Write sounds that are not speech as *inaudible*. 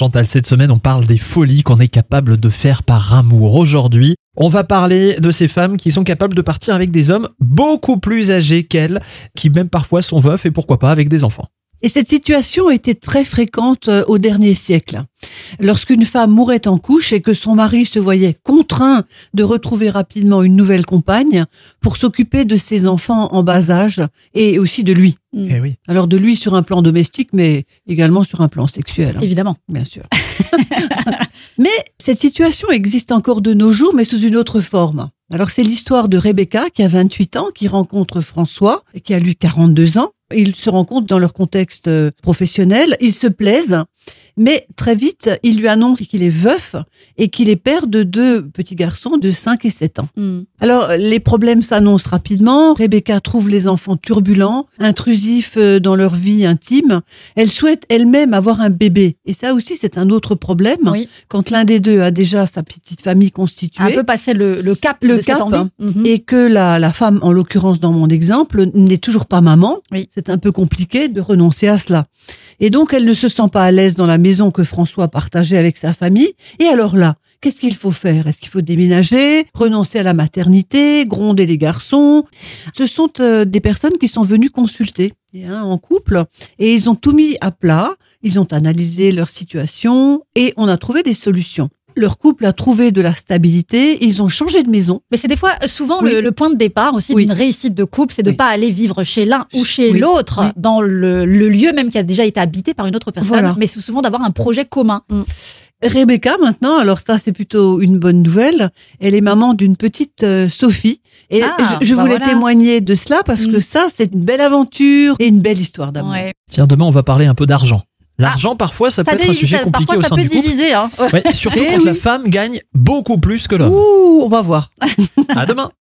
Chantal, cette semaine, on parle des folies qu'on est capable de faire par amour. Aujourd'hui, on va parler de ces femmes qui sont capables de partir avec des hommes beaucoup plus âgés qu'elles, qui même parfois sont veufs et pourquoi pas avec des enfants. Et cette situation était très fréquente euh, au dernier siècle. Lorsqu'une femme mourait en couche et que son mari se voyait contraint de retrouver rapidement une nouvelle compagne pour s'occuper de ses enfants en bas âge et aussi de lui. Eh oui. Alors de lui sur un plan domestique, mais également sur un plan sexuel, hein, Évidemment. bien sûr. *laughs* *laughs* mais cette situation existe encore de nos jours, mais sous une autre forme. Alors c'est l'histoire de Rebecca qui a 28 ans, qui rencontre François, qui a lui 42 ans. Ils se rencontrent dans leur contexte euh, professionnel, ils se plaisent, mais très vite, il lui annonce qu'il est veuf et qu'il est père de deux petits garçons de 5 et 7 ans. Mm. Alors, les problèmes s'annoncent rapidement. Rebecca trouve les enfants turbulents, intrusifs euh, dans leur vie intime. Elle souhaite elle-même avoir un bébé. Et ça aussi, c'est un autre problème. Oui. Quand l'un des deux a déjà sa petite famille constituée. Un peu passer le, le cap Le de cette cap. Mhm. Et que la, la femme, en l'occurrence dans mon exemple, n'est toujours pas maman. Oui. C'est un peu compliqué de renoncer à cela. Et donc, elle ne se sent pas à l'aise dans la maison que François partageait avec sa famille. Et alors là, qu'est-ce qu'il faut faire? Est-ce qu'il faut déménager, renoncer à la maternité, gronder les garçons? Ce sont euh, des personnes qui sont venues consulter hein, en couple et ils ont tout mis à plat. Ils ont analysé leur situation et on a trouvé des solutions. Leur couple a trouvé de la stabilité. Ils ont changé de maison. Mais c'est des fois, souvent, Oui. le, le point de départ aussi Oui. d'une réussite de couple, c'est de Oui. pas aller vivre chez l'un ou chez Oui. l'autre, Oui. dans le, le lieu même qui a déjà été habité par une autre personne, Voilà. mais c'est souvent d'avoir un projet commun. Rebecca, maintenant, alors ça c'est plutôt une bonne nouvelle, elle est maman d'une petite euh, Sophie. Et Ah, je, je bah voulais voilà. témoigner de cela parce Mm. que ça c'est une belle aventure et une belle histoire d'amour. Ouais. Tiens, demain, on va parler un peu d'argent. L'argent, parfois, ça, peut être un sujet ça- compliqué parfois, au sein du couple. diviser. Hein. Ouais, surtout Eh quand la femme gagne beaucoup plus que l'homme. Ouh, on va voir. À demain *laughs*